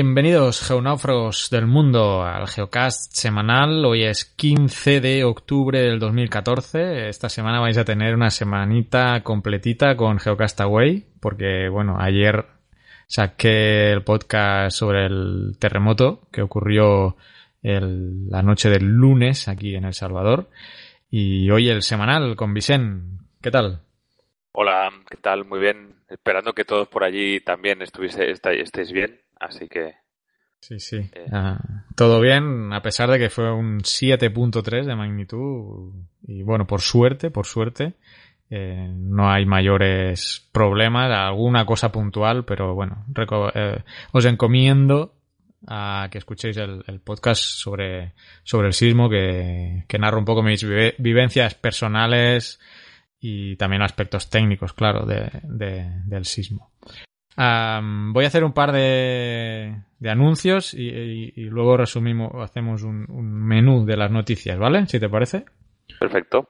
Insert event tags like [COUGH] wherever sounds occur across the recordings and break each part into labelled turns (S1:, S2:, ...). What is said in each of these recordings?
S1: Bienvenidos geonáufragos del mundo al Geocast semanal. Hoy es 15 de octubre del 2014. Esta semana vais a tener una semanita completita con Geocastaway porque bueno, ayer saqué el podcast sobre el terremoto que ocurrió la noche del lunes aquí en El Salvador y hoy el semanal con Vicen. ¿Qué tal?
S2: Hola, ¿qué tal? Muy bien. Esperando que todos por allí también estuviese, estéis bien Así que.
S1: Sí, sí. Eh, ah, todo bien, a pesar de que fue un 7.3 de magnitud. Y bueno, por suerte, por suerte, eh, no hay mayores problemas, alguna cosa puntual, pero bueno, eh, os encomiendo a que escuchéis el, podcast sobre, sobre el sismo, que, que narra un poco mis vivencias personales y también aspectos técnicos, claro, de, del sismo voy a hacer un par de, anuncios y, luego resumimos, hacemos un, menú de las noticias, ¿vale? Si te parece.
S2: Perfecto.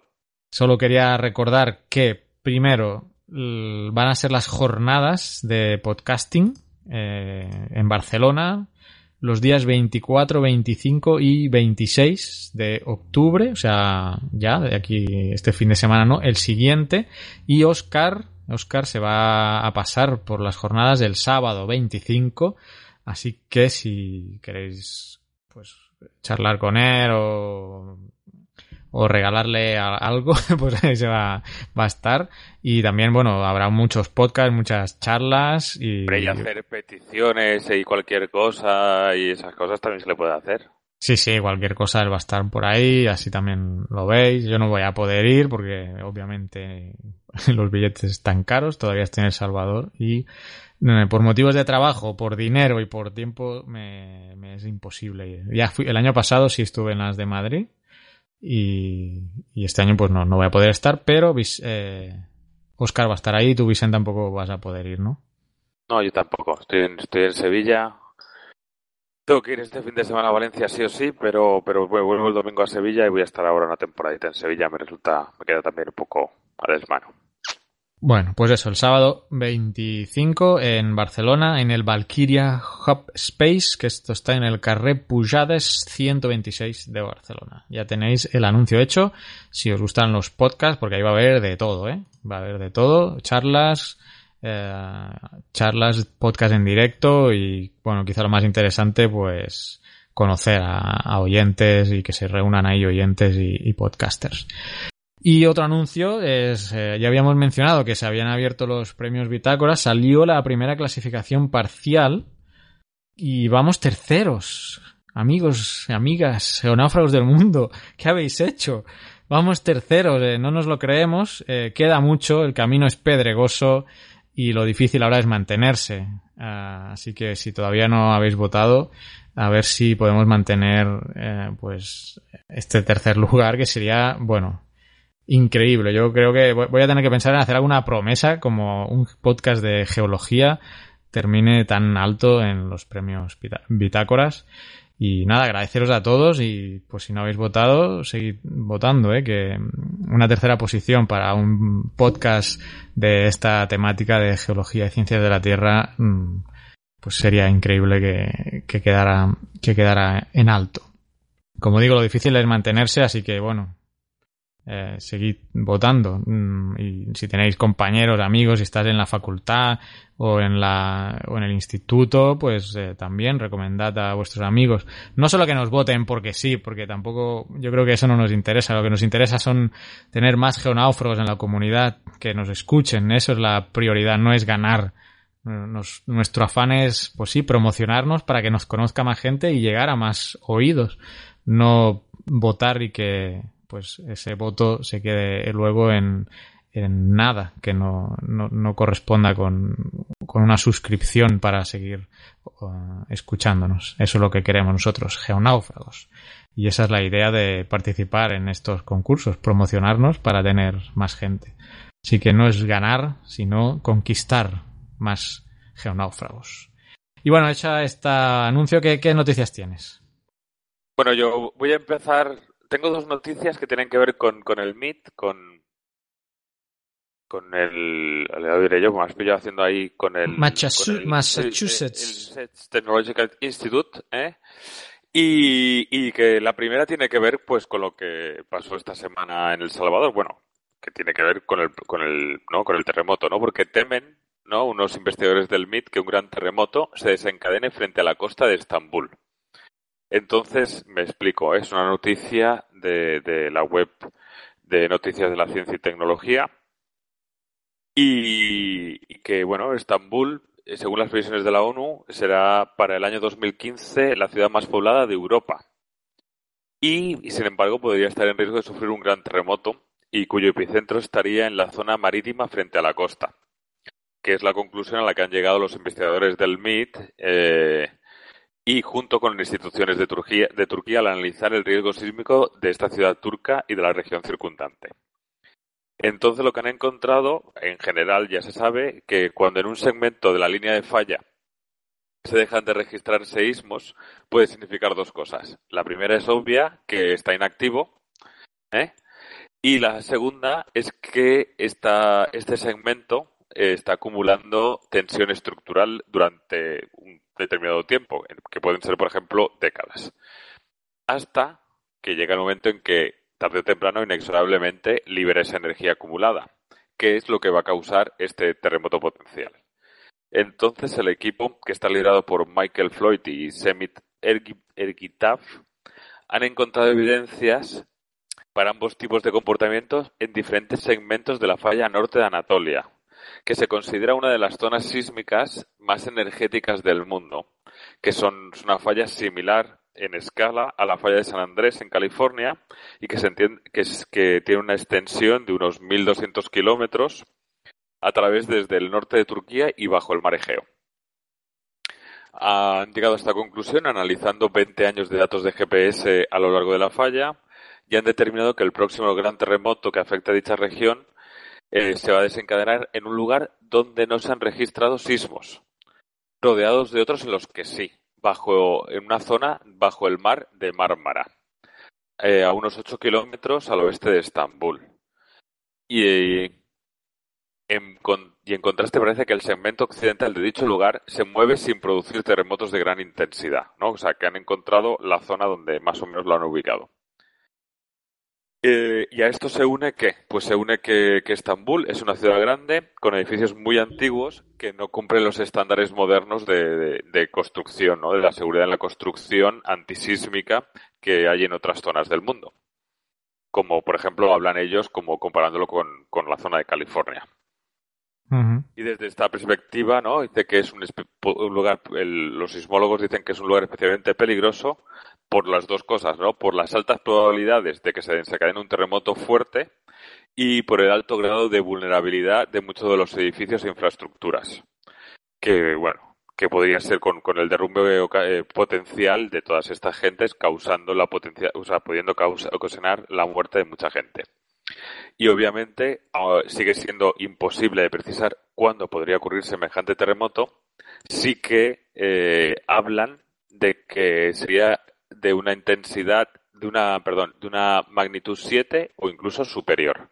S1: Solo quería recordar que primero van a ser las jornadas de podcasting eh, en Barcelona los días 24, 25 y 26 de octubre, o sea, ya de aquí este fin de semana, ¿no? El siguiente. Y Oscar Oscar se va a pasar por las jornadas del sábado 25, así que si queréis pues charlar con él o, regalarle algo, [LAUGHS] pues ahí se va, va, a estar. Y también, bueno, habrá muchos podcasts, muchas charlas y...
S2: y hacer peticiones y cualquier cosa y esas cosas también se le puede hacer.
S1: Sí, sí, cualquier cosa él va a estar por ahí, así también lo veis. Yo no voy a poder ir porque obviamente [LAUGHS] los billetes están caros, todavía estoy en El Salvador y eh, por motivos de trabajo, por dinero y por tiempo me, es imposible ir. Ya fui, el año pasado sí estuve en las de Madrid y, este año pues no, no voy a poder estar, pero eh, Oscar va a estar ahí, tú Vicente tampoco vas a poder ir, ¿no?
S2: No, yo tampoco. Estoy estoy en Sevilla, tengo que ir este fin de semana a Valencia sí o sí, pero, pero vuelvo el domingo a Sevilla y voy a estar ahora una temporadita en Sevilla. Me resulta, me queda también un poco a desmano.
S1: Bueno, pues eso, el sábado 25 en Barcelona, en el Valkyria Hub Space, que esto está en el Carré Pujades 126 de Barcelona. Ya tenéis el anuncio hecho, si os gustan los podcasts, porque ahí va a haber de todo, ¿eh? Va a haber de todo, charlas, eh, charlas, podcast en directo y, bueno, quizá lo más interesante, pues conocer a, oyentes y que se reúnan ahí oyentes y, podcasters. Y otro anuncio es, eh, ya habíamos mencionado que se habían abierto los premios Bitácora, salió la primera clasificación parcial y vamos terceros. Amigos, amigas, geonáufragos del mundo, ¿qué habéis hecho? Vamos terceros, eh, no nos lo creemos, queda mucho, el camino es pedregoso, y lo difícil ahora es mantenerse. Ah, así que si todavía no habéis votado, a ver si podemos mantener eh, pues este tercer [LAUGHS] lugar que sería, bueno, increíble. Yo creo que voy a tener que pensar en hacer alguna promesa como un podcast de geología termine tan alto en los premios bitácoras. Y nada, agradeceros a todos y pues si no habéis votado, seguid votando, ¿eh? que una tercera posición para un podcast de esta temática de geología y ciencias de la Tierra, mm, pues sería increíble que, que, quedara, que quedara en alto. Como digo, lo difícil es mantenerse, así que bueno, eh, seguid votando. Mm, y si tenéis compañeros, amigos, si estás en la facultad o en, la, o en el instituto, pues eh, también recomendad a vuestros amigos. No solo que nos voten porque sí, porque tampoco yo creo que eso no nos interesa. Lo que nos interesa son tener más geonáufragos en la comunidad, que nos escuchen. Eso es la prioridad, no es ganar. nuestro afán es, pues sí, promocionarnos para que nos conozca más gente y llegar a más oídos. No votar y que pues ese voto se quede luego en, en nada, que no, no, no corresponda con, con, una suscripción para seguir uh, escuchándonos. Eso es lo que queremos nosotros, geonáufragos. Y esa es la idea de participar en estos concursos, promocionarnos para tener más gente. Así que no es ganar, sino conquistar más geonáufragos. Y bueno, hecha este anuncio, ¿qué, qué noticias tienes?
S2: Bueno, yo voy a empezar tengo dos noticias que tienen que ver con, con el MIT, con con el, le diré yo, como has pillado haciendo ahí con el,
S1: Massachusetts,
S2: Technological Institute, ¿eh? Y, y, que la primera tiene que ver pues con lo que pasó esta semana en El Salvador, bueno, que tiene que ver con el, con el, ¿no? con el terremoto, ¿no? Porque temen, ¿no? Unos investigadores del MIT que un gran terremoto se desencadene frente a la costa de Estambul. Entonces, me explico, es una noticia de, de la web de Noticias de la Ciencia y Tecnología y, que, bueno, Estambul, según las previsiones de la ONU, será para el año 2015 la ciudad más poblada de Europa. Y, y, sin embargo, podría estar en riesgo de sufrir un gran terremoto y cuyo epicentro estaría en la zona marítima frente a la costa, que es la conclusión a la que han llegado los investigadores del MIT eh, y junto con instituciones de Turquía, de Turquía al analizar el riesgo sísmico de esta ciudad turca y de la región circundante. Entonces lo que han encontrado, en general ya se sabe, que cuando en un segmento de la línea de falla se dejan de registrar seísmos, puede significar dos cosas. La primera es obvia, que está inactivo, ¿eh? y la segunda es que esta, este segmento eh, está acumulando tensión estructural durante un determinado tiempo, que pueden ser, por ejemplo, décadas. Hasta que llega el momento en que, tarde o temprano, inexorablemente libera esa energía acumulada, que es lo que va a causar este terremoto potencial. Entonces, el equipo, que está liderado por Michael Floyd y Semit Ergitaf, han encontrado evidencias para ambos tipos de comportamientos en diferentes segmentos de la falla norte de Anatolia, que se considera una de las zonas sísmicas más energéticas del mundo, que son una falla similar en escala a la falla de San Andrés en California y que, tiene una extensión de unos 1.200 kilómetros a través desde el norte de Turquía y bajo el mar Egeo. Han llegado a esta conclusión analizando 20 años de datos de GPS a lo largo de la falla y han determinado que el próximo gran terremoto que afecta a dicha región eh, se va a desencadenar en un lugar donde no se han registrado sismos, rodeados de otros en los que sí, bajo, en una zona bajo el mar de Mármara, eh, a unos 8 kilómetros al oeste de Estambul. Y, en, y en contraste parece que el segmento occidental de dicho lugar se mueve sin producir terremotos de gran intensidad, ¿no? O sea, que han encontrado la zona donde más o menos lo han ubicado. Eh, y a esto se une que, pues se une que, Estambul es una ciudad grande con edificios muy antiguos que no cumplen los estándares modernos de, construcción, ¿no? de la seguridad en la construcción antisísmica que hay en otras zonas del mundo. Como por ejemplo hablan ellos como comparándolo con, la zona de California. Y desde esta perspectiva, ¿no? Dice que es un, lugar, los sismólogos dicen que es un lugar especialmente peligroso por las dos cosas, ¿no? Por las altas probabilidades de que se desencadene un terremoto fuerte y por el alto grado de vulnerabilidad de muchos de los edificios e infraestructuras. Que, bueno, que podría ser con, el derrumbe eh, potencial de todas estas gentes causando la potencia, o sea, pudiendo ocasionar la muerte de mucha gente. Y obviamente ah, sigue siendo imposible de precisar cuándo podría ocurrir semejante terremoto, sí que eh, hablan de que sería de una intensidad, de una, perdón, de una magnitud 7 o incluso superior.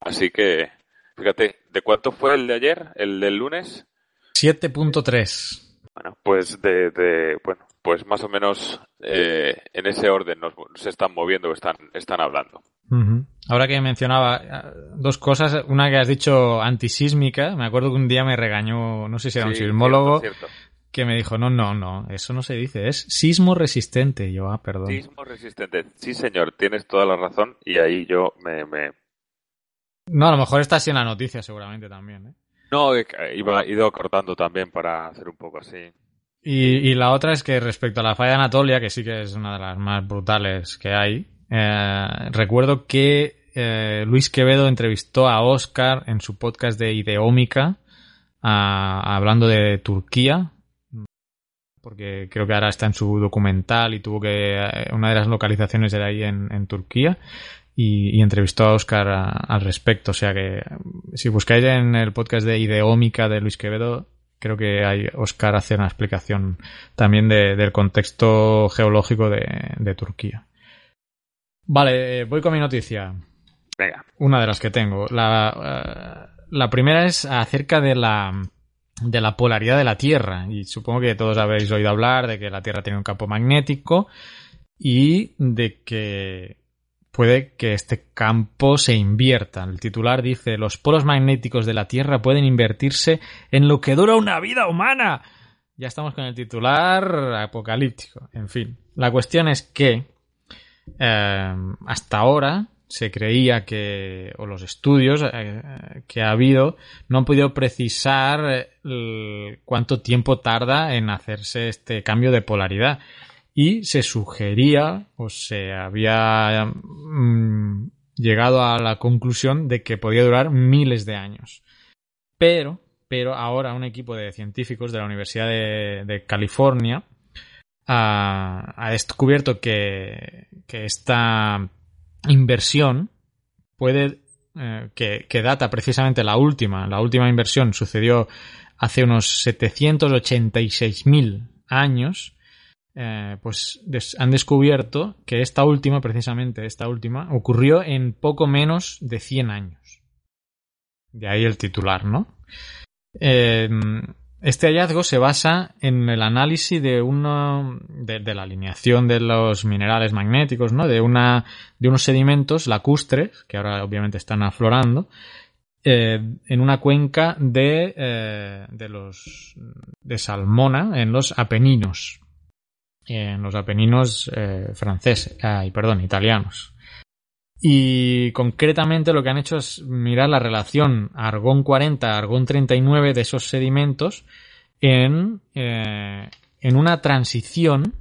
S2: Así que, fíjate, ¿de cuánto fue el de ayer, el del lunes?
S1: 7.3.
S2: Bueno, pues de, de bueno, pues más o menos eh, en ese orden nos, se están moviendo, están, están hablando.
S1: Ahora que mencionaba eh, dos cosas, una que has dicho antisísmica, me acuerdo que un día me regañó, no sé si era un sismólogo, que me dijo, no, no, no, eso no se dice, es sismo resistente. yo, ah, perdón.
S2: Sismo resistente, sí señor, tienes toda la razón y ahí yo me... me...
S1: No, a lo mejor está así en la noticia seguramente también, ¿eh?
S2: No, iba ido cortando también para hacer un poco así.
S1: Y, la otra es que respecto a la falla de Anatolia, que sí que es una de las más brutales que hay, eh, recuerdo que eh, Luis Quevedo entrevistó a Oscar en su podcast de Ideómica, hablando de Turquía, porque creo que ahora está en su documental y tuvo que. Eh, una de las localizaciones era ahí en Turquía y, entrevistó a Oscar al respecto. O sea que si buscáis en el podcast de Ideómica de Luis Quevedo, creo que hay, Oscar hace una explicación también del contexto geológico de, Turquía. Vale, voy con mi noticia.
S2: Venga.
S1: Una de las que tengo. La, eh, la primera es acerca de la, de la polaridad de la Tierra. Y supongo que todos habéis oído hablar de que la Tierra tiene un campo magnético y de que puede que este campo se invierta. El titular dice los polos magnéticos de la Tierra pueden invertirse en lo que dura una vida humana. Ya estamos con el titular apocalíptico. En fin, la cuestión es que eh, hasta ahora se creía que, o los estudios eh, que ha habido, no han podido precisar cuánto tiempo tarda en hacerse este cambio de polaridad y se sugería o se había mm, llegado a la conclusión de que podía durar miles de años. Pero, pero ahora un equipo de científicos de la Universidad de, California ha, descubierto que, esta inversión puede eh, que, que, data precisamente la última. La última inversión sucedió hace unos 786.000 años eh, pues han descubierto que esta última, precisamente esta última, ocurrió en poco menos de 100 años. De ahí el titular, ¿no? Eh, este hallazgo se basa en el análisis de una de, la alineación de los minerales magnéticos, ¿no? De una de unos sedimentos lacustres que ahora obviamente están aflorando eh, en una cuenca de de los de Salmona en los Apeninos en los Apeninos eh, franceses, ay, perdón, italianos. Y concretamente lo que han hecho es mirar la relación argón 40, argón 39 de esos sedimentos en, eh, en una transición,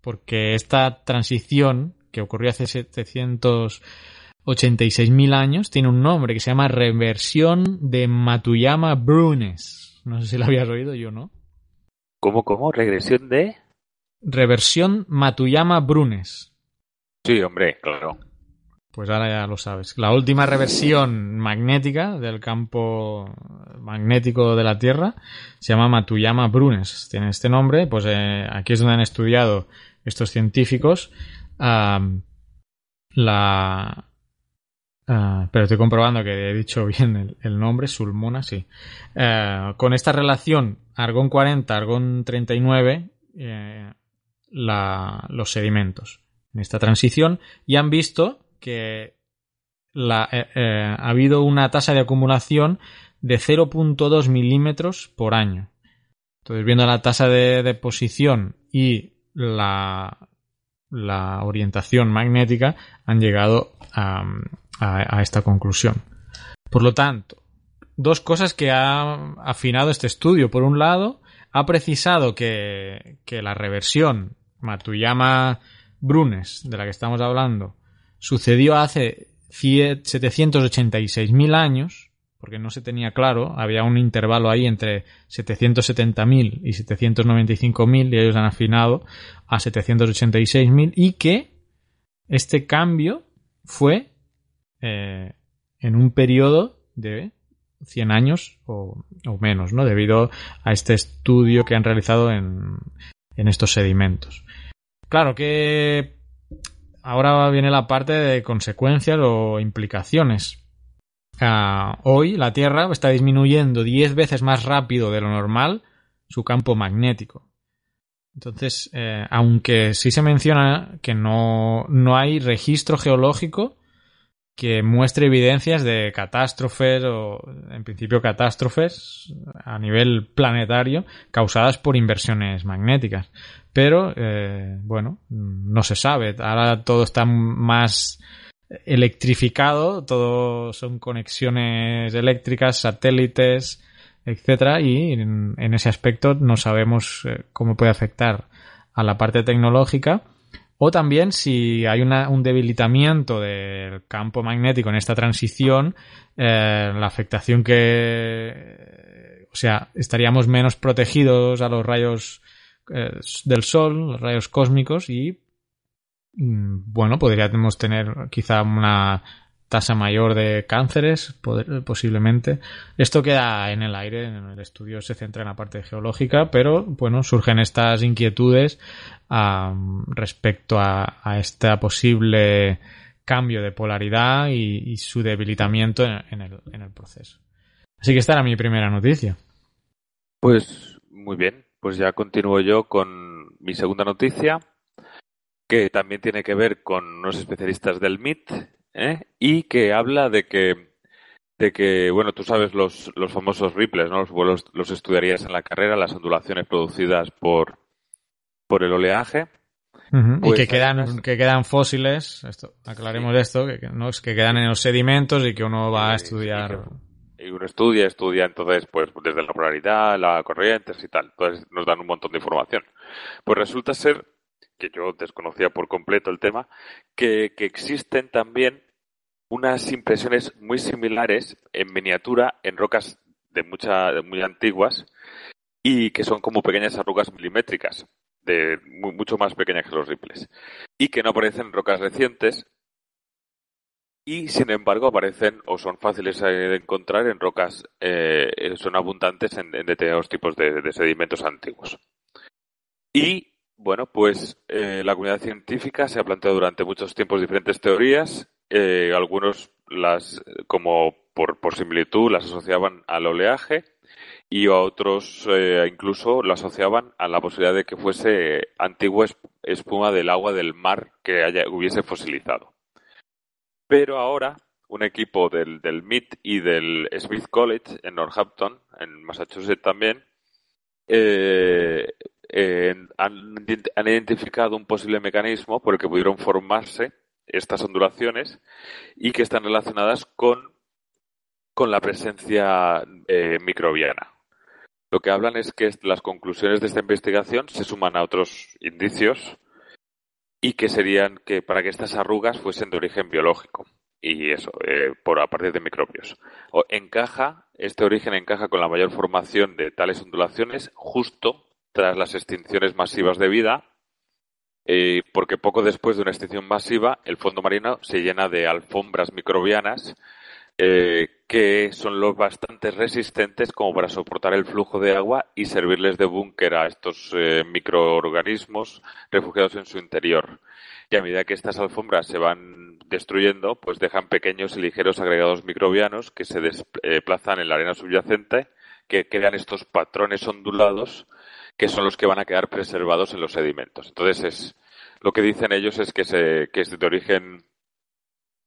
S1: porque esta transición que ocurrió hace 786.000 años tiene un nombre que se llama reversión de Matuyama-Brunes. No sé si lo habías oído, yo no.
S2: ¿Cómo, cómo? ¿Regresión de?
S1: Reversión Matuyama-Brunes.
S2: Sí, hombre, claro.
S1: Pues ahora ya lo sabes. La última reversión magnética del campo magnético de la Tierra se llama Matuyama-Brunes. Tiene este nombre. Pues eh, aquí es donde han estudiado estos científicos la... pero estoy comprobando que he dicho [LAUGHS] bien el, nombre, Sulmona, sí. Eh, con esta relación argón 40, argón 39, los sedimentos en esta transición y han visto que eh, eh, ha habido una tasa de acumulación de 0.2 milímetros por año. Entonces, viendo la tasa de deposición y la, orientación magnética, han llegado a, a, esta conclusión. Por lo tanto, dos cosas que ha afinado este estudio. Por un lado, ha precisado que, que la reversión Matuyama Brunes, de la que estamos hablando, sucedió hace 786.000 años, porque no se tenía claro, había un intervalo ahí entre 770.000 y 795.000 y ellos han afinado a 786.000 y que este cambio fue eh, en un periodo de 100 años o, menos, ¿no? Debido a este estudio que han realizado en, en estos sedimentos. Claro que ahora viene la parte de consecuencias o implicaciones. Ah, hoy la Tierra está disminuyendo 10 veces más rápido de lo normal su campo magnético. Entonces, eh, aunque sí se menciona que no, no hay registro geológico que muestre evidencias de catástrofes o, en principio, catástrofes a nivel planetario causadas por inversiones magnéticas. Pero, eh, bueno, no se sabe. Ahora todo está más electrificado, todo son conexiones eléctricas, satélites, etcétera, y en, ese aspecto no sabemos eh, cómo puede afectar a la parte tecnológica o también si hay un debilitamiento del campo magnético en esta transición, eh, la afectación que, o sea, estaríamos menos protegidos a los rayos eh, del Sol, los rayos cósmicos y, mm, bueno, podríamos tener quizá una tasa mayor de cánceres, posiblemente. Esto queda en el aire, en el estudio se centra en la parte geológica, pero bueno, surgen estas inquietudes respecto a, este posible cambio de polaridad y, su debilitamiento en, el, en el proceso. Así que esta era mi primera noticia.
S2: Pues muy bien, pues ya continúo yo con mi segunda noticia, que también tiene que ver con unos especialistas del MIT ¿eh? y que habla de que de que, bueno, tú sabes los, los famosos ripples, ¿no? Los vuelos los estudiarías en la carrera, las ondulaciones producidas por, por el oleaje.
S1: y pues que quedan, que quedan fósiles, esto, aclaremos esto, que, ¿no? que quedan en los sedimentos y que uno va a estudiar.
S2: y uno estudia, estudia entonces, pues, desde la polaridad, la corriente y tal. Entonces nos dan un montón de información. Pues resulta ser, que yo desconocía por completo el tema, que, que existen también unas impresiones muy similares en miniatura en rocas de mucha, muy antiguas y que son como pequeñas arrugas milimétricas, de mucho más pequeñas que los ripples, y que no aparecen en rocas recientes y sin embargo aparecen o son fáciles de encontrar en rocas, eh, son abundantes en, determinados tipos de, sedimentos antiguos. Y bueno, pues eh, la comunidad científica se ha planteado durante muchos tiempos diferentes teorías eh, algunos las, como por, por, similitud, las asociaban al oleaje y a otros eh, incluso lo asociaban a la posibilidad de que fuese antigua espuma del agua del mar que hubiese fosilizado. Pero ahora un equipo del, del MIT y del Smith College en Northampton, en Massachusetts también, eh, han, han, identificado un posible mecanismo por el que pudieron formarse estas ondulaciones y que están relacionadas con, con la presencia eh, microbiana. Lo que hablan es que las conclusiones de esta investigación se suman a otros indicios y que serían que para que estas arrugas fuesen de origen biológico y eso, eh, por a partir de microbios. Encaja, este origen encaja con la mayor formación de tales ondulaciones justo tras las extinciones masivas de vida eh, porque poco después de una extinción masiva, el fondo marino se llena de alfombras microbianas eh, que son lo bastante resistentes como para soportar el flujo de agua y servirles de búnker a estos eh, microorganismos refugiados en su interior. Y a medida que estas alfombras se van destruyendo, pues dejan pequeños y ligeros agregados microbianos que se desplazan en la arena subyacente, que crean estos patrones ondulados que son los que van a quedar preservados en los sedimentos. Entonces, es, lo que dicen ellos es que, se, que es de origen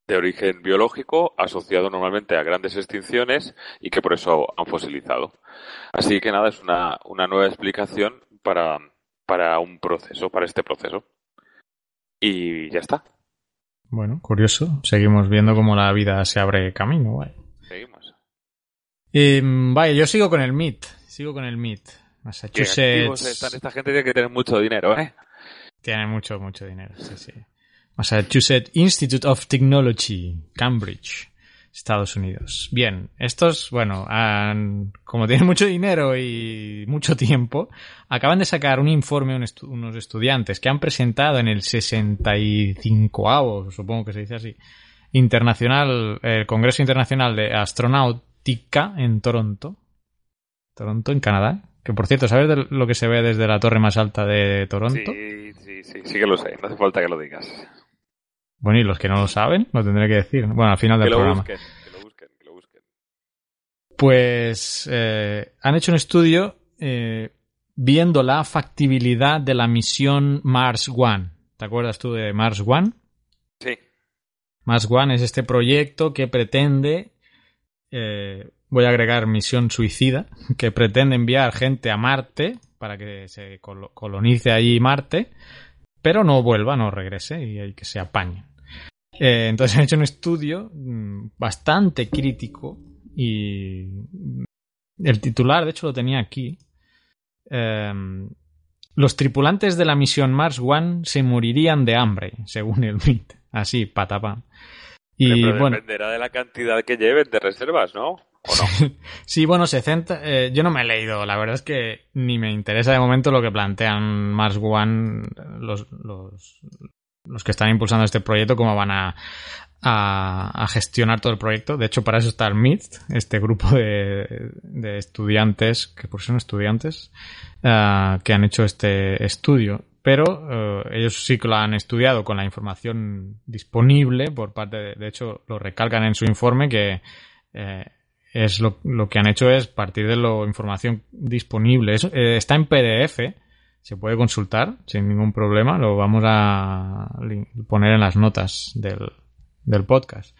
S2: de origen biológico asociado normalmente a grandes extinciones y que por eso han fosilizado. Así que nada, es una, una nueva explicación para, para un proceso, para este proceso. Y ya está.
S1: Bueno, curioso. Seguimos viendo cómo la vida se abre camino.
S2: Seguimos.
S1: vaya, yo sigo con el MIT. Sigo con el MIT. Massachusetts.
S2: Están, esta gente tiene que tener mucho dinero, ¿eh?
S1: Tiene mucho, mucho dinero, sí, sí. Massachusetts Institute of Technology, Cambridge, Estados Unidos. Bien, estos, bueno, como tienen mucho dinero y mucho tiempo, acaban de sacar un informe unos estudiantes que han presentado en el 65 supongo que se dice así, internacional, el Congreso Internacional de Astronáutica en Toronto. Toronto, en Canadá, que por cierto, ¿sabes lo que se ve desde la torre más alta de Toronto?
S2: Sí, sí, sí, sí que lo sé, no hace falta que lo digas.
S1: Bueno, y los que no lo saben, lo tendré que decir. Bueno, al final del programa.
S2: que lo busquen, que lo busquen.
S1: Pues eh, han hecho un estudio eh, viendo la factibilidad de la misión Mars One. ¿Te acuerdas tú de Mars One?
S2: Sí.
S1: Mars One es este proyecto que pretende, eh, voy a agregar misión suicida, que pretende enviar gente a Marte para que se colonice ahí Marte, pero no vuelva, no regrese y que se apañen. Eh, entonces [LAUGHS] han hecho un estudio mm, bastante crítico y el titular, de hecho, lo tenía aquí. Em, los tripulantes de la misión Mars One se morirían de hambre, según el MIT. Así, patapam.
S2: Y bueno, dependerá de la cantidad que lleven de reservas, ¿no? [LAUGHS]
S1: Sí, bueno, se centra. Eh, yo no me he leído, la verdad es que ni me interesa de momento lo que plantean Mars One los, los que están impulsando este proyecto, cómo van a, a, gestionar todo el proyecto. De hecho, para eso está el MIT, este grupo de, de estudiantes, que por son estudiantes, uh, que han hecho este estudio. Pero uh, ellos sí que lo han estudiado con la información disponible por parte de, de hecho, lo recalcan en su informe que eh, es lo, lo, que han hecho es partir de la información disponible. Eso, eh, está en PDF, se puede consultar sin ningún problema. Lo vamos a poner en las notas del, del podcast.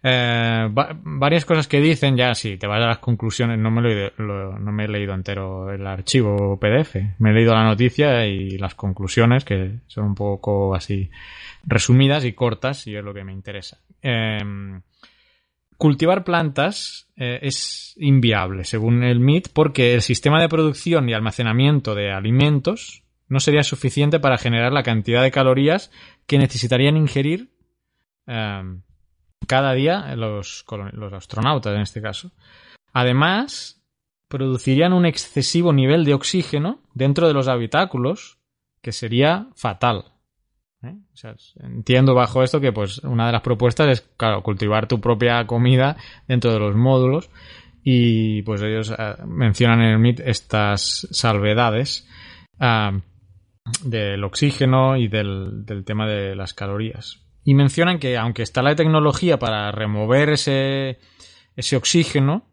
S1: Eh, varias cosas que dicen, ya si te vas a las conclusiones, no me, lo, no me he leído entero el archivo PDF, me he leído la noticia y las conclusiones, que son un poco así resumidas y cortas, y es lo que me interesa. Eh, cultivar plantas eh, es inviable, según el MIT, porque el sistema de producción y almacenamiento de alimentos no sería suficiente para generar la cantidad de calorías que necesitarían ingerir Em, cada día los astronautas en este caso. Además, producirían un excesivo nivel de oxígeno dentro de los habitáculos que sería fatal. ¿Eh? entiendo bajo esto que pues una de las propuestas es claro, cultivar tu propia comida dentro de los módulos y pues ellos eh, mencionan en el MIT estas salvedades em, del oxígeno y del, del tema de las calorías. Y mencionan que aunque está la tecnología para remover ese, ese oxígeno,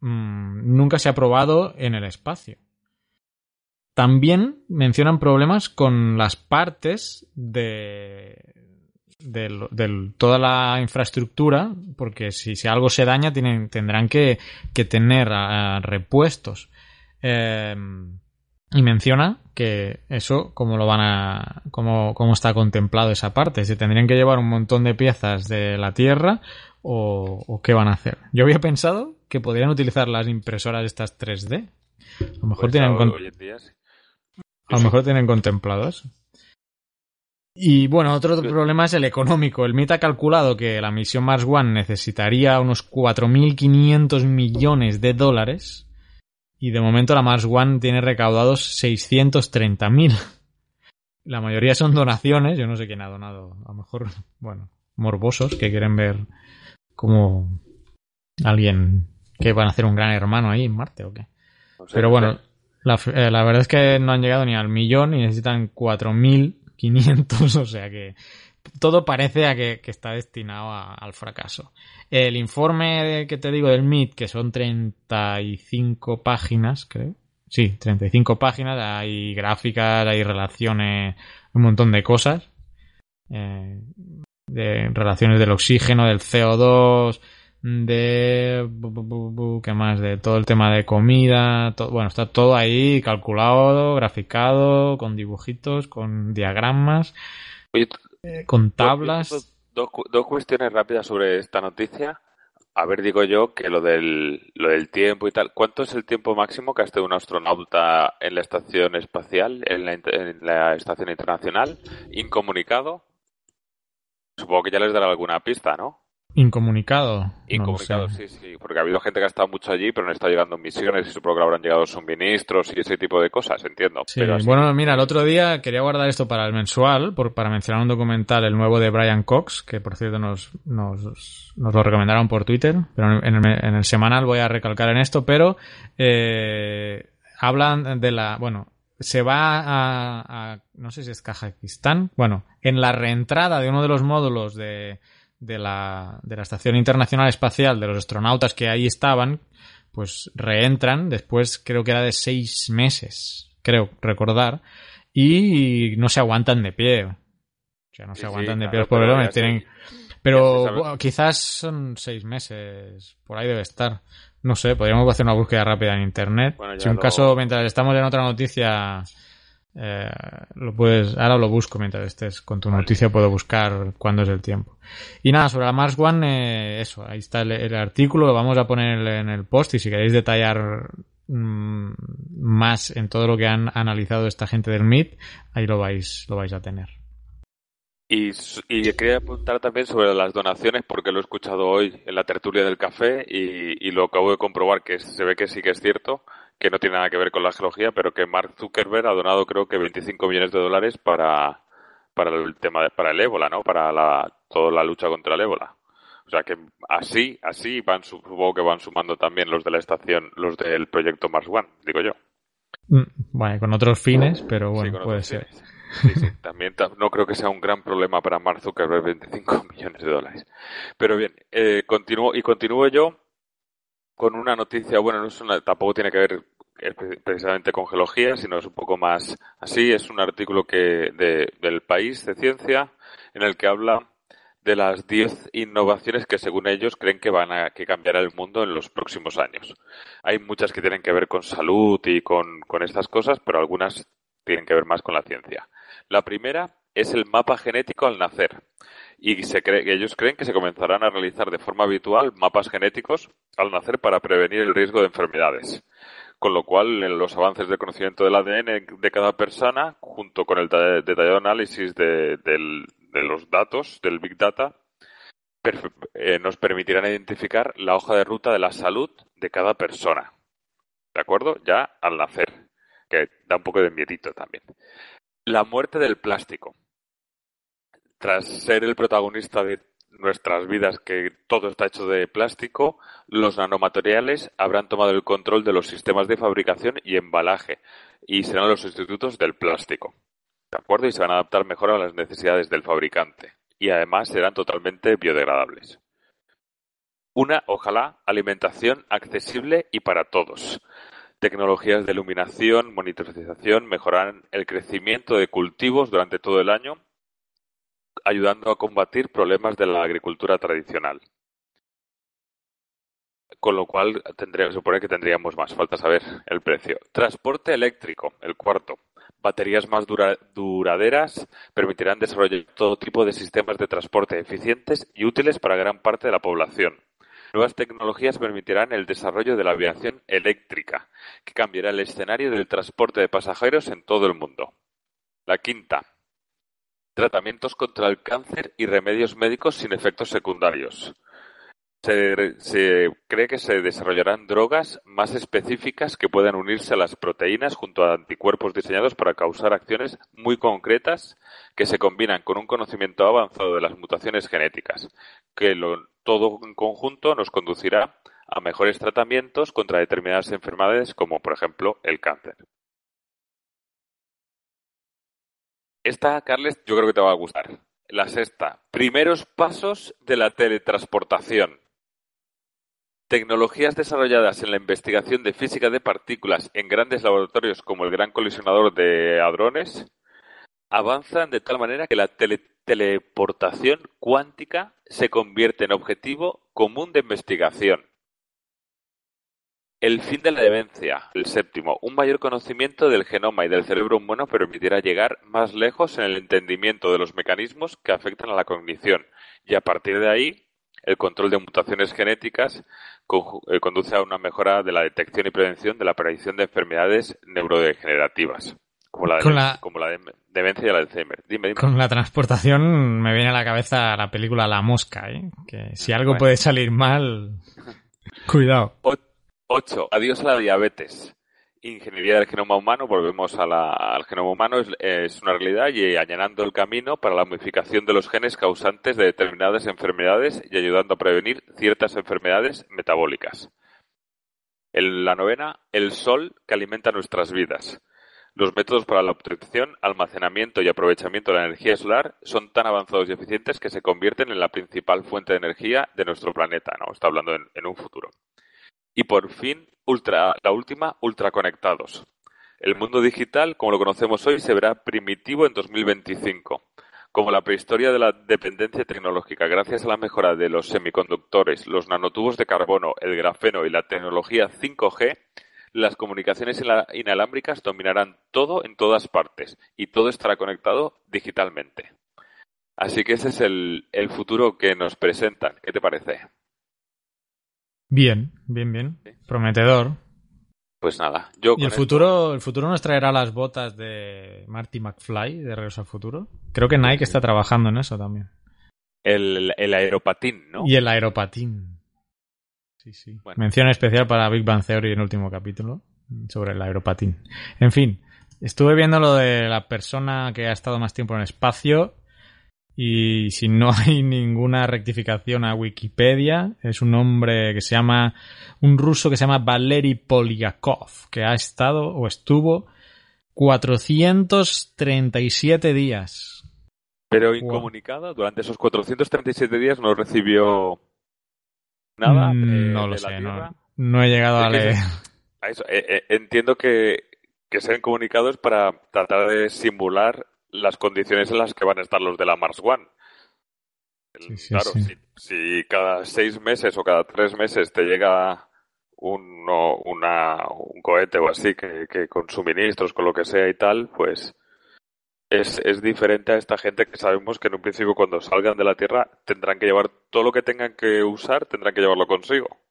S1: mmm, nunca se ha probado en el espacio. También mencionan problemas con las partes de, de, de, toda la infraestructura, porque si, si algo se daña tienen, tendrán que, que tener uh, repuestos. Eh, y menciona que eso, cómo lo van a. cómo, cómo está contemplado esa parte. Si tendrían que llevar un montón de piezas de la Tierra o, o qué van a hacer. Yo había pensado que podrían utilizar las impresoras estas 3D. A lo mejor pues tienen. Con... Día, sí. A lo mejor tienen contemplado eso. Y bueno, otro problema es el económico. El MIT ha calculado que la misión Mars One necesitaría unos 4.500 millones de dólares y de momento la Mars One tiene recaudados 630.000. La mayoría son donaciones, yo no sé quién ha donado. A lo mejor, bueno, morbosos que quieren ver como alguien que van a hacer un gran hermano ahí en Marte o qué. Pero bueno, la, eh, la, verdad es que no han llegado ni al millón y necesitan 4.500, [LAUGHS] o sea que todo parece a que, que está destinado a, al fracaso. El informe que te digo del MIT, que son 35 páginas, creo. Sí, 35 páginas, hay gráficas, hay relaciones, un montón de cosas. Eh, de relaciones del oxígeno, del CO2, de qué más de todo el tema de comida todo, bueno está todo ahí calculado graficado con dibujitos con diagramas eh, con tablas.
S2: Dos, dos, cuestiones rápidas sobre esta noticia. A ver, digo yo que lo del, lo del tiempo y tal. ¿Cuánto es el tiempo máximo que ha estado un astronauta en la estación espacial, en la, en la estación internacional, incomunicado? Supongo que ya les dará alguna pista, ¿no?
S1: Incomunicado.
S2: Incomunicado, sí, sí, porque ha habido gente que ha estado mucho allí, pero no está llegando misiones y supongo que habrán llegado suministros y ese tipo de cosas, entiendo.
S1: Sí, bueno, mira, el otro día quería guardar esto para el mensual, por, para mencionar un documental, el nuevo de Brian Cox, que por cierto nos, nos, nos lo recomendaron por Twitter, pero en el, en el, semanal voy a recalcar en esto, pero eh, hablan de la, bueno, se va a, a, no sé si es Kazajistán, bueno, en la reentrada de uno de los módulos de de la, de la Estación Internacional Espacial, de los astronautas que ahí estaban, pues reentran después creo que era de seis meses. creo recordar, y no se aguantan de pie. O sea, no se aguantan de pie los pobres tienen... Pero quizás son seis meses, por ahí debe estar. No sé, podríamos hacer una búsqueda rápida en internet. si un caso, mientras estamos en otra noticia, eh, lo puedes, ahora lo busco mientras estés con tu noticia, puedo buscar cuándo es el tiempo. Y nada, sobre la Mars One, eh, eso, ahí está el, artículo, lo vamos a poner en el post y si queréis detallar mm, más en todo lo que han analizado esta gente del MIT, ahí lo vais, lo vais a tener.
S2: Y, y, quería apuntar también sobre las donaciones porque lo he escuchado hoy en la tertulia del café y, y, lo acabo de comprobar que se ve que sí que es cierto, que no tiene nada que ver con la geología, pero que Mark Zuckerberg ha donado creo que 25 millones de dólares para, para el tema de, para el ébola, ¿no? Para la, toda la lucha contra el ébola. O sea que así, así van, supongo que van sumando también los de la estación, los del proyecto Mars One, digo yo.
S1: Mm, bueno, con otros fines, pero bueno, puede ser.
S2: Sí, sí, también no creo que sea un gran problema para Mark Zuckerberg 25 [LAUGHS] millones de dólares. Pero bien, eh, continúo, y continúo yo con una noticia, bueno, no es una, tampoco tiene que ver precisamente con geología, sino es un poco más así. Es un artículo que de, del país de ciencia en el que habla de las 10 innovaciones que según ellos creen que van a que cambiará el mundo en los próximos años. Hay muchas que tienen que ver con salud y con estas cosas, pero algunas tienen que ver más con la ciencia. La primera es el mapa genético al nacer. Y se cree, ellos creen que se comenzarán a realizar de forma habitual mapas genéticos al nacer para prevenir el riesgo de enfermedades. Con lo cual, los avances de conocimiento del ADN de cada persona, junto con el detallado análisis de, los datos del Big Data, eh, nos permitirán identificar la hoja de ruta de la salud de cada persona. ¿De acuerdo? Ya al nacer. Que da un poco de miedito también. La muerte del plástico. Tras ser el protagonista de nuestras vidas, que todo está hecho de plástico, los nanomateriales habrán tomado el control de los sistemas de fabricación y embalaje y serán los sustitutos del plástico. ¿De acuerdo? Y se van a adaptar mejor a las necesidades del fabricante. Y además serán totalmente biodegradables. Una, ojalá, alimentación accesible y para todos. Tecnologías de iluminación, monitorización mejorarán el crecimiento de cultivos durante todo el año, ayudando a combatir problemas de la agricultura tradicional. Con lo cual, tendría, supone que tendríamos más. Falta saber el precio. Transporte eléctrico, el cuarto. Baterías más duraderas permitirán desarrollar todo tipo de sistemas de transporte eficientes y útiles para gran parte de la población. Nuevas tecnologías permitirán el desarrollo de la aviación eléctrica, que cambiará el escenario del transporte de pasajeros en todo el mundo. La quinta. Tratamientos contra el cáncer y remedios médicos sin efectos secundarios. Se, cree que se desarrollarán drogas más específicas que puedan unirse a las proteínas junto a anticuerpos diseñados para causar acciones muy concretas que se combinan con un conocimiento avanzado de las mutaciones genéticas, que todo en conjunto nos conducirá a mejores tratamientos contra determinadas enfermedades como por ejemplo el cáncer. Esta, Carles, yo creo que te va a gustar. La sexta, primeros pasos de la teletransportación. Tecnologías desarrolladas en la investigación de física de partículas en grandes laboratorios como el Gran Colisionador de Hadrones avanzan de tal manera que la teleportación cuántica se convierte en objetivo común de investigación. El fin de la demencia, el séptimo. Un mayor conocimiento del genoma y del cerebro humano permitirá llegar más lejos en el entendimiento de los mecanismos que afectan a la cognición y a partir de ahí el control de mutaciones genéticas eh, conduce a una mejora de la detección y prevención de la aparición de enfermedades neurodegenerativas, como la, como la demencia y el Alzheimer.
S1: Con la transportación me viene a la cabeza la película La Mosca, ¿eh? que si algo puede salir mal, cuidado.
S2: 8. Adiós a la diabetes. Ingeniería del genoma humano, volvemos al genoma humano, es, una realidad y allanando el camino para la modificación de los genes causantes de determinadas enfermedades y ayudando a prevenir ciertas enfermedades metabólicas. la novena, el sol que alimenta nuestras vidas. Los métodos para la obtención, almacenamiento y aprovechamiento de la energía solar son tan avanzados y eficientes que se convierten en la principal fuente de energía de nuestro planeta. ¿no? Está hablando en un futuro. Y por fin, ultra, la última, ultraconectados. El mundo digital, como lo conocemos hoy, se verá primitivo en 2025 como la prehistoria de la dependencia tecnológica, gracias a la mejora de los semiconductores, los nanotubos de carbono, el grafeno y la tecnología 5G, las comunicaciones inalámbricas dominarán todo en todas partes y todo estará conectado digitalmente. Así que ese es el, futuro que nos presentan. ¿Qué te parece?
S1: Bien, bien, bien. Prometedor.
S2: Pues nada, yo.
S1: ¿Y el futuro, el futuro nos traerá las botas de Marty McFly de Regreso al Futuro? Creo que Nike está trabajando en eso también.
S2: El, aeropatín, ¿no?
S1: Y el aeropatín. Sí, sí. Mención especial para Big Bang Theory en el último capítulo sobre el aeropatín. En fin, estuve viendo lo de la persona que ha estado más tiempo en el espacio y si no [LAUGHS] hay ninguna rectificación a Wikipedia, es un hombre que se llama, un ruso que se llama Valery Polyakov, que ha estado o estuvo 437 días.
S2: Pero incomunicado, durante esos 437 días no recibió nada.
S1: Mm, no lo sé, no, he llegado a leer.
S2: Eh, eh, entiendo que, que sean comunicados para tratar de simular las condiciones en las que van a estar los de la Mars One. claro, Si, cada seis meses o cada tres meses te llega un, una, un cohete o así que, con suministros, con lo que sea y tal, pues es, es diferente a esta gente que sabemos que en un principio cuando salgan de la Tierra tendrán que llevar todo lo que tengan que usar, tendrán que llevarlo consigo.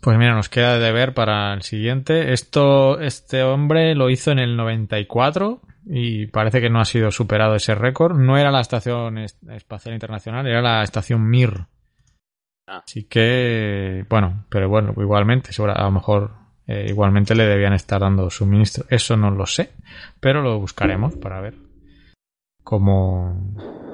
S1: Pues mira, nos queda de ver para el siguiente. Esto, este hombre lo hizo en el 94 y parece que no ha sido superado ese récord. No era la Estación Espacial Internacional, era la Estación Mir. Ah. Así que, bueno, pero bueno, igualmente, a lo mejor eh, igualmente le debían estar dando suministro. Eso no lo sé, pero lo buscaremos para ver cómo...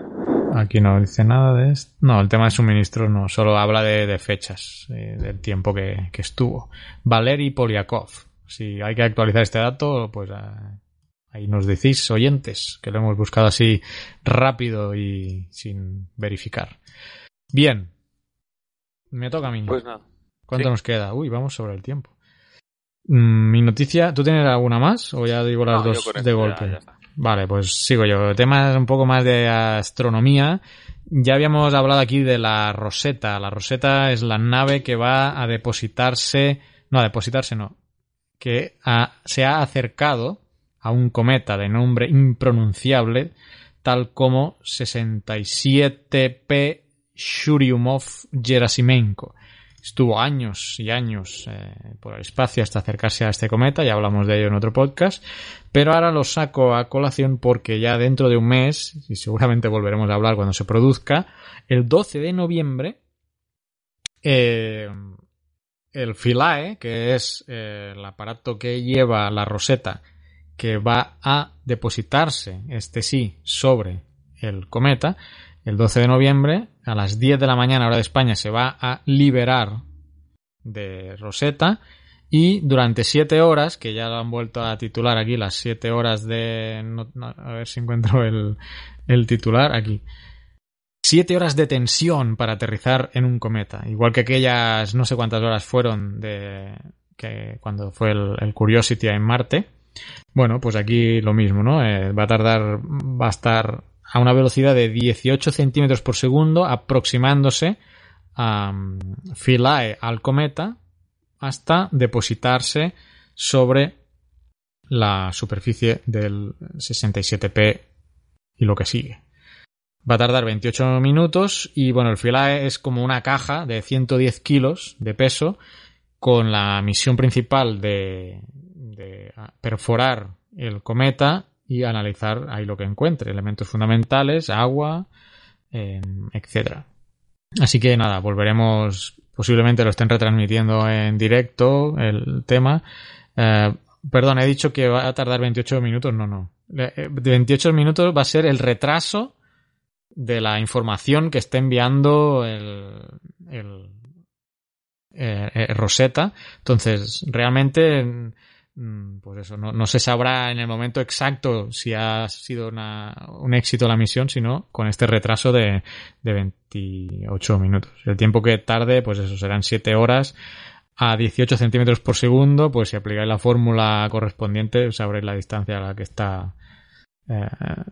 S1: Aquí no dice nada de esto. No, el tema de suministro no, solo habla de, fechas, eh, del tiempo que, estuvo. Valery Polyakov. Si hay que actualizar este dato, pues ah, Ahí nos decís, oyentes, que lo hemos buscado así rápido y sin verificar. Bien. Me toca a mí.
S2: Pues nada.
S1: ¿Cuánto nos queda? Uy, vamos sobre el tiempo. Mm, mi noticia, ¿tú tienes alguna más o ya digo las dos de golpe? Vale, pues sigo yo. Temas un poco más de astronomía. Ya habíamos hablado aquí de la Rosetta. La Rosetta es la nave que va a depositarse, no, a depositarse no, que se ha acercado a un cometa de nombre impronunciable, tal como 67P Churyumov-Gerasimenko. Estuvo años y años eh, por el espacio hasta acercarse a este cometa, ya hablamos de ello en otro podcast, pero ahora lo saco a colación porque ya dentro de un mes, y seguramente volveremos a hablar cuando se produzca, el 12 de noviembre, eh, el Philae, que es eh, el aparato que lleva la roseta que va a depositarse, este sí, sobre el cometa, el 12 de noviembre, a las 10 de la mañana hora de España, se va a liberar de Rosetta y durante 7 horas, que ya lo han vuelto a titular aquí, las 7 horas de... a ver si encuentro el, el titular aquí. 7 horas de tensión para aterrizar en un cometa. Igual que aquellas no sé cuántas horas fueron de que cuando fue el, el Curiosity en Marte bueno, pues aquí lo mismo, ¿no? Eh, va a tardar, va a estar a una velocidad de 18 centímetros por segundo, aproximándose a Philae al cometa hasta depositarse sobre la superficie del 67P y lo que sigue. Va a tardar 28 minutos y bueno, el Philae es como una caja de 110 kilos de peso con la misión principal de, perforar el cometa y analizar ahí lo que encuentre, elementos fundamentales, agua, em, etcétera. Así que nada, volveremos, posiblemente lo estén retransmitiendo en directo el tema. Eh, perdón, he dicho que va a tardar 28 minutos, no, no. 28 eh, minutos va a ser el retraso de la información que esté enviando el, el eh, Rosetta. Entonces, realmente pues eso, no, se sabrá en el momento exacto si ha sido un éxito la misión, sino con este retraso de, de 28 minutos. El tiempo que tarde, pues eso, serán 7 horas a 18 centímetros por segundo, pues si aplicáis la fórmula correspondiente sabréis la distancia a la que está eh,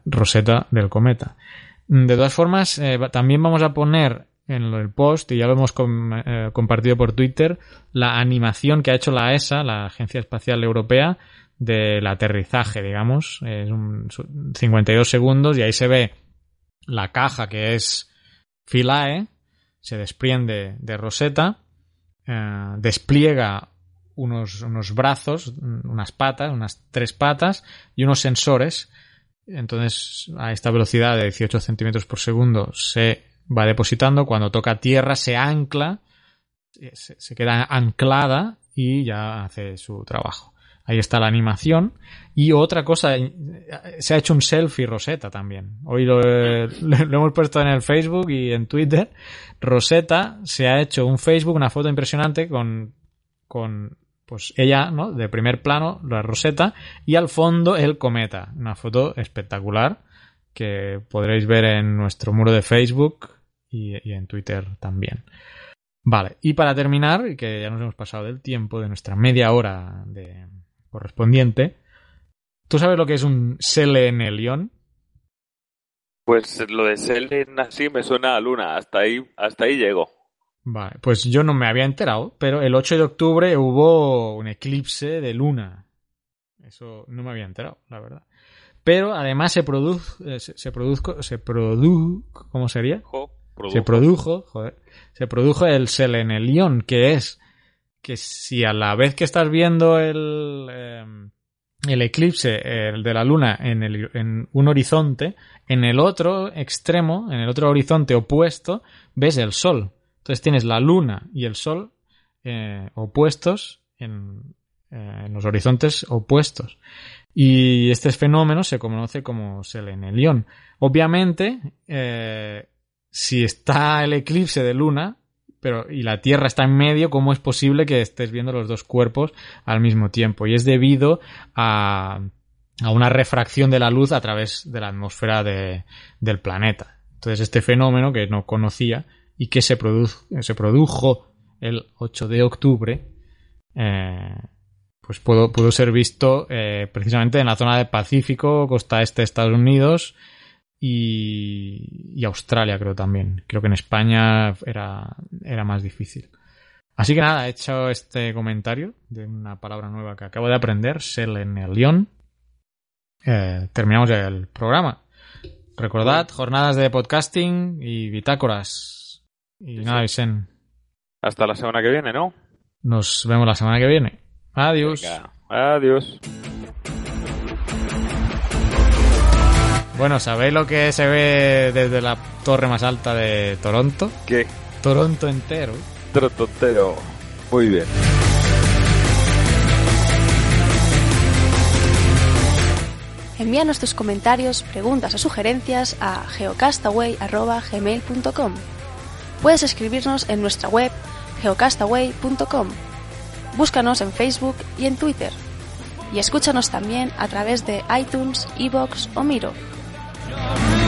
S1: Rosetta del cometa. De todas formas, eh, también vamos a poner en el post, y ya lo hemos eh, compartido por Twitter, la animación que ha hecho la ESA, la Agencia Espacial Europea, del aterrizaje, digamos. Es un 52 segundos y ahí se ve la caja que es Philae, se desprende de Rosetta, eh, despliega unos, unos brazos, unas patas, unas tres patas y unos sensores. Entonces, a esta velocidad de 18 centímetros por segundo se va depositando. Cuando toca tierra, se ancla, se queda anclada y ya hace su trabajo. Ahí está la animación. Y otra cosa, se ha hecho un selfie Rosetta también. Hoy [LAUGHS] lo, hemos puesto en el Facebook y en Twitter. Rosetta se ha hecho un Facebook, una foto impresionante con, con pues ella, ¿no? De primer plano, la Rosetta, y al fondo el cometa. Una foto espectacular que podréis ver en nuestro muro de Facebook y, y en Twitter también. Vale, y para terminar, que ya nos hemos pasado del tiempo, de nuestra media hora de, correspondiente. ¿Tú sabes lo que es un selenelión?
S2: Pues lo de Selen así me suena a luna, hasta ahí, hasta ahí llego.
S1: Vale, pues yo no me había enterado, pero el 8 de octubre hubo un eclipse de luna. Eso no me había enterado, la verdad. Pero además se produjo, eh, se, produjo, se produjo, ¿cómo sería? Se produjo, se produjo el selenelión, que es que si a la vez que estás viendo el, em, el eclipse de la luna en, el, en un horizonte, en el otro extremo, en el otro horizonte opuesto, ves el sol. Entonces tienes la luna y el sol eh, opuestos en, eh, en, los horizontes opuestos. Y este fenómeno se conoce como selenelión. Obviamente, eh, si está el eclipse de luna, pero y la Tierra está en medio, ¿cómo es posible que estés viendo los dos cuerpos al mismo tiempo? Y es debido a, a una refracción de la luz a través de la atmósfera de, del planeta. Entonces este fenómeno que no conocía y que se, produjo, se produjo el 8 de octubre, eh, pues pudo, pudo ser visto eh, precisamente en la zona del Pacífico, costa este de Estados Unidos, y, Australia creo también. Creo que en España era, era más difícil. Así que nada, he hecho este comentario de una palabra nueva que acabo de aprender, Selenelion. Eh, terminamos el programa. Recordad, jornadas de podcasting y bitácoras. Y nada, Vicen.
S2: Hasta la semana que viene, ¿no?
S1: Nos vemos la semana que viene. Adiós.
S2: Adiós.
S1: Bueno, ¿sabéis lo que se ve desde la torre más alta de Toronto?
S2: ¿Qué?
S1: Toronto entero.
S2: Toronto entero. Muy bien.
S3: Envíanos tus comentarios, preguntas o sugerencias a geocastaway.gmail.com Puedes escribirnos en nuestra web geocastaway.com. Búscanos en Facebook y en Twitter. Y escúchanos también a través de iTunes, Evox o Miro. Job.